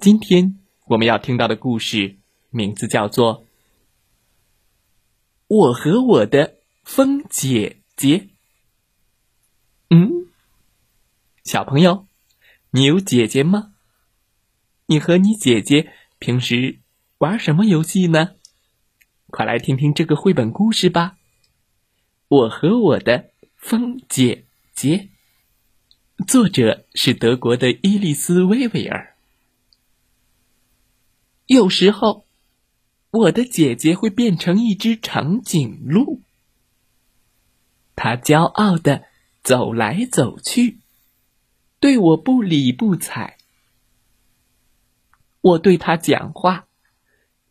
今天我们要听到的故事名字叫做《我和我的风姐姐》。嗯，小朋友。你有姐姐吗？你和你姐姐平时玩什么游戏呢？快来听听这个绘本故事吧！我和我的风姐姐，作者是德国的伊丽丝·薇维尔。有时候，我的姐姐会变成一只长颈鹿，她骄傲的走来走去。对我不理不睬，我对他讲话：“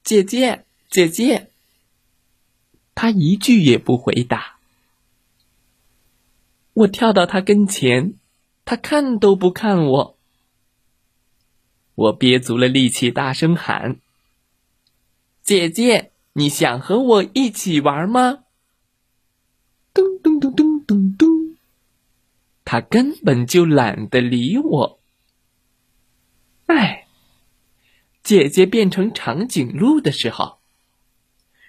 姐姐，姐姐。”他一句也不回答。我跳到他跟前，他看都不看我。我憋足了力气，大声喊：“姐姐，你想和我一起玩吗？”咚咚咚咚咚咚。他根本就懒得理我。哎，姐姐变成长颈鹿的时候，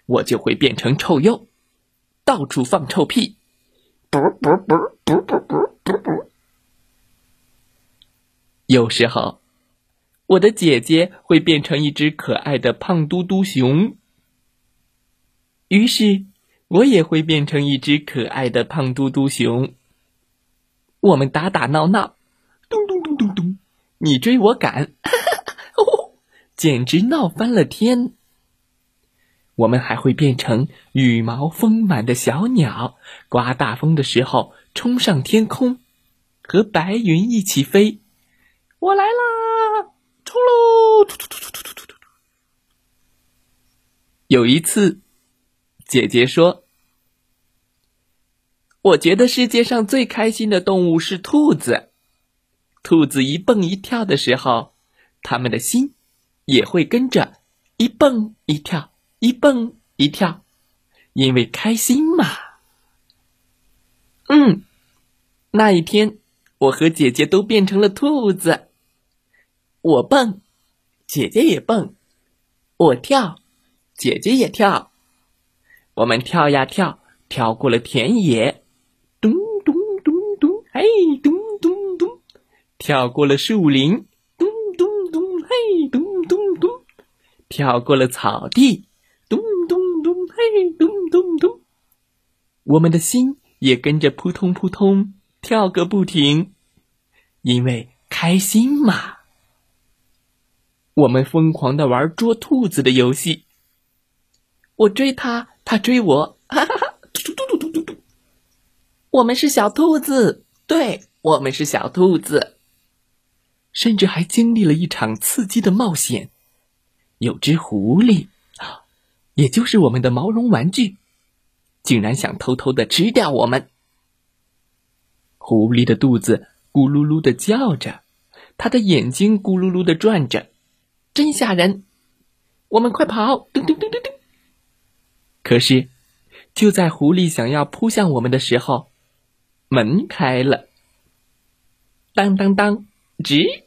我就会变成臭鼬，到处放臭屁。啵啵啵啵啵啵啵啵。有时候，我的姐姐会变成一只可爱的胖嘟嘟熊，于是我也会变成一只可爱的胖嘟嘟熊。我们打打闹闹，咚咚咚咚咚，你追我赶，哦 简直闹翻了天。我们还会变成羽毛丰满的小鸟，刮大风的时候冲上天空，和白云一起飞。我来啦，突突突突突突突突有一次姐姐说我觉得世界上最开心的动物是兔子。兔子一蹦一跳的时候它们的心也会跟着一蹦一跳一蹦一跳因为开心嘛。嗯那一天我和姐姐都变成了兔子。我蹦，姐姐也蹦；我跳，姐姐也跳。我们跳呀跳，跳过了田野。咚咚咚咚嘿，咚咚咚，跳过了树林，咚咚咚，嘿，咚咚咚，跳过了草地，咚咚咚，嘿，咚咚咚。我们的心也跟着扑通扑通跳个不停，因为开心嘛。我们疯狂的玩捉兔子的游戏，我追他，他追我，哈哈哈，嘟嘟嘟嘟嘟嘟。我们是小兔子。对我们是小兔子，甚至还经历了一场刺激的冒险。有只狐狸，也就是我们的毛绒玩具，竟然想偷偷的吃掉我们。狐狸的肚子咕噜噜的叫着，它的眼睛咕噜噜的转着，真吓人！我们快跑！噔噔噔噔噔。可是，就在狐狸想要扑向我们的时候。门开了，当当当，吱！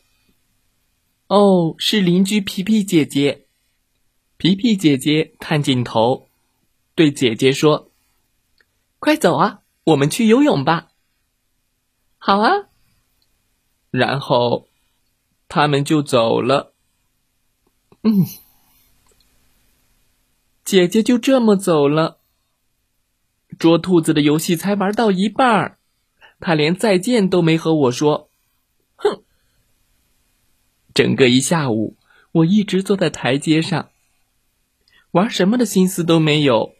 哦，是邻居皮皮姐姐。皮皮姐姐探进头，对姐姐说：“快走啊，我们去游泳吧。”好啊。然后他们就走了。嗯，姐姐就这么走了。捉兔子的游戏才玩到一半儿。他连再见都没和我说，哼！整个一下午，我一直坐在台阶上，玩什么的心思都没有。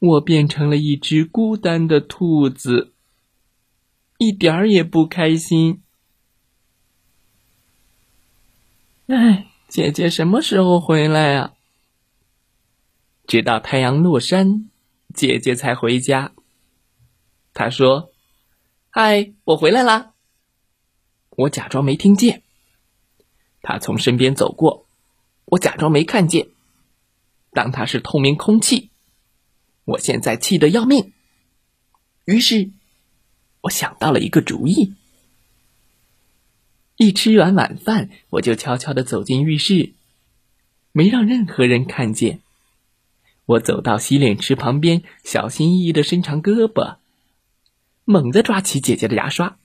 我变成了一只孤单的兔子，一点儿也不开心。哎，姐姐什么时候回来呀？直到太阳落山，姐姐才回家。她说：“嗨，我回来啦。”我假装没听见。她从身边走过，我假装没看见。当她是透明空气，我现在气得要命。于是，我想到了一个主意。一吃完晚饭，我就悄悄的走进浴室，没让任何人看见。我走到洗脸池旁边，小心翼翼的伸长胳膊，猛地抓起姐姐的牙刷。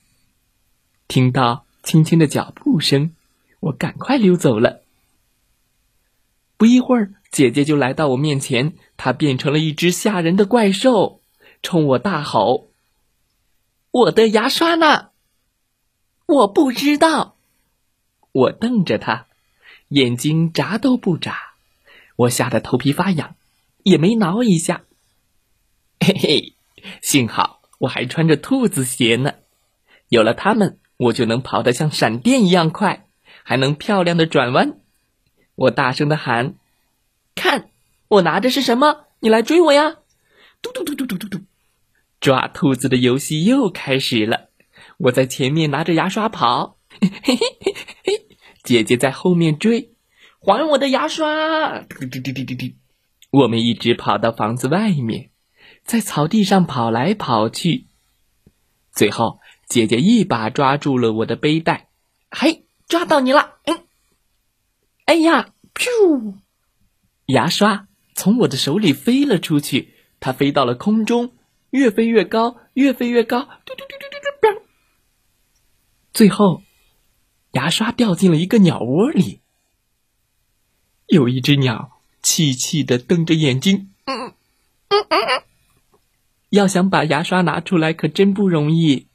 听到轻轻的脚步声，我赶快溜走了。不一会儿，姐姐就来到我面前，她变成了一只吓人的怪兽，冲我大吼：“我的牙刷呢？我不知道。”我瞪着他，眼睛眨都不眨，我吓得头皮发痒。也没挠一下，嘿嘿，幸好我还穿着兔子鞋呢，有了它们，我就能跑得像闪电一样快，还能漂亮的转弯。我大声的喊：“看，我拿的是什么？你来追我呀！”嘟嘟嘟嘟嘟嘟嘟，抓兔子的游戏又开始了。我在前面拿着牙刷跑，嘿嘿嘿嘿嘿，姐姐在后面追，还我的牙刷！滴滴滴滴滴滴。我们一直跑到房子外面，在草地上跑来跑去。最后，姐姐一把抓住了我的背带，嘿，抓到你了！嗯，哎呀，噗！牙刷从我的手里飞了出去，它飞到了空中，越飞越高，越飞越高，嘟嘟，最后，牙刷掉进了一个鸟窝里。有一只鸟。气气的瞪着眼睛，嗯嗯嗯要想把牙刷拿出来可真不容易。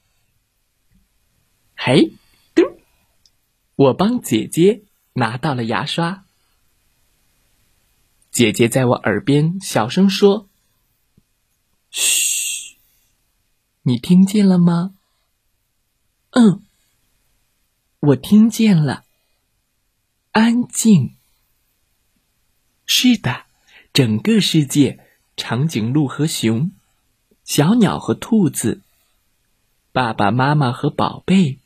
嘿，嘟，我帮姐姐拿到了牙刷。姐姐在我耳边小声说：“嘘，你听见了吗？”嗯，我听见了。安静。是的，整个世界，长颈鹿和熊，小鸟和兔子，爸爸妈妈和宝贝，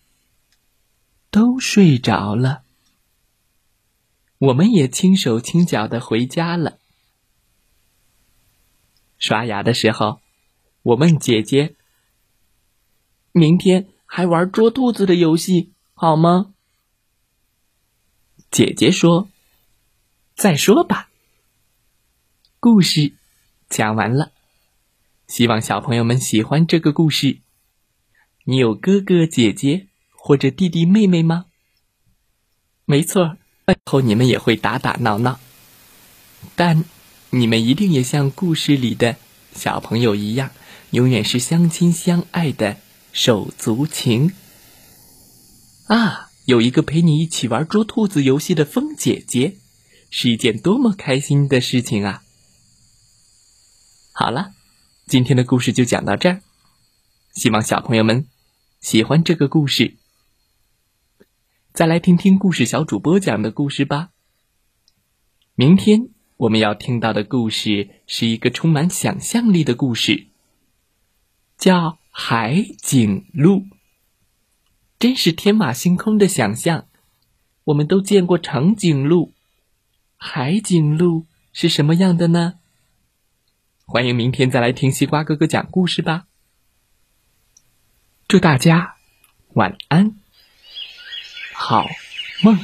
都睡着了。我们也轻手轻脚的回家了。刷牙的时候，我问姐姐：“明天还玩捉兔子的游戏好吗？”姐姐说：“再说吧。”故事讲完了，希望小朋友们喜欢这个故事。你有哥哥姐姐或者弟弟妹妹吗？没错，以后你们也会打打闹闹，但你们一定也像故事里的小朋友一样，永远是相亲相爱的手足情。啊，有一个陪你一起玩捉兔子游戏的风姐姐，是一件多么开心的事情啊！好了，今天的故事就讲到这儿。希望小朋友们喜欢这个故事。再来听听故事小主播讲的故事吧。明天我们要听到的故事是一个充满想象力的故事，叫《海景路》。真是天马行空的想象。我们都见过长颈鹿，海景鹿是什么样的呢？欢迎明天再来听西瓜哥哥讲故事吧。祝大家晚安，好梦。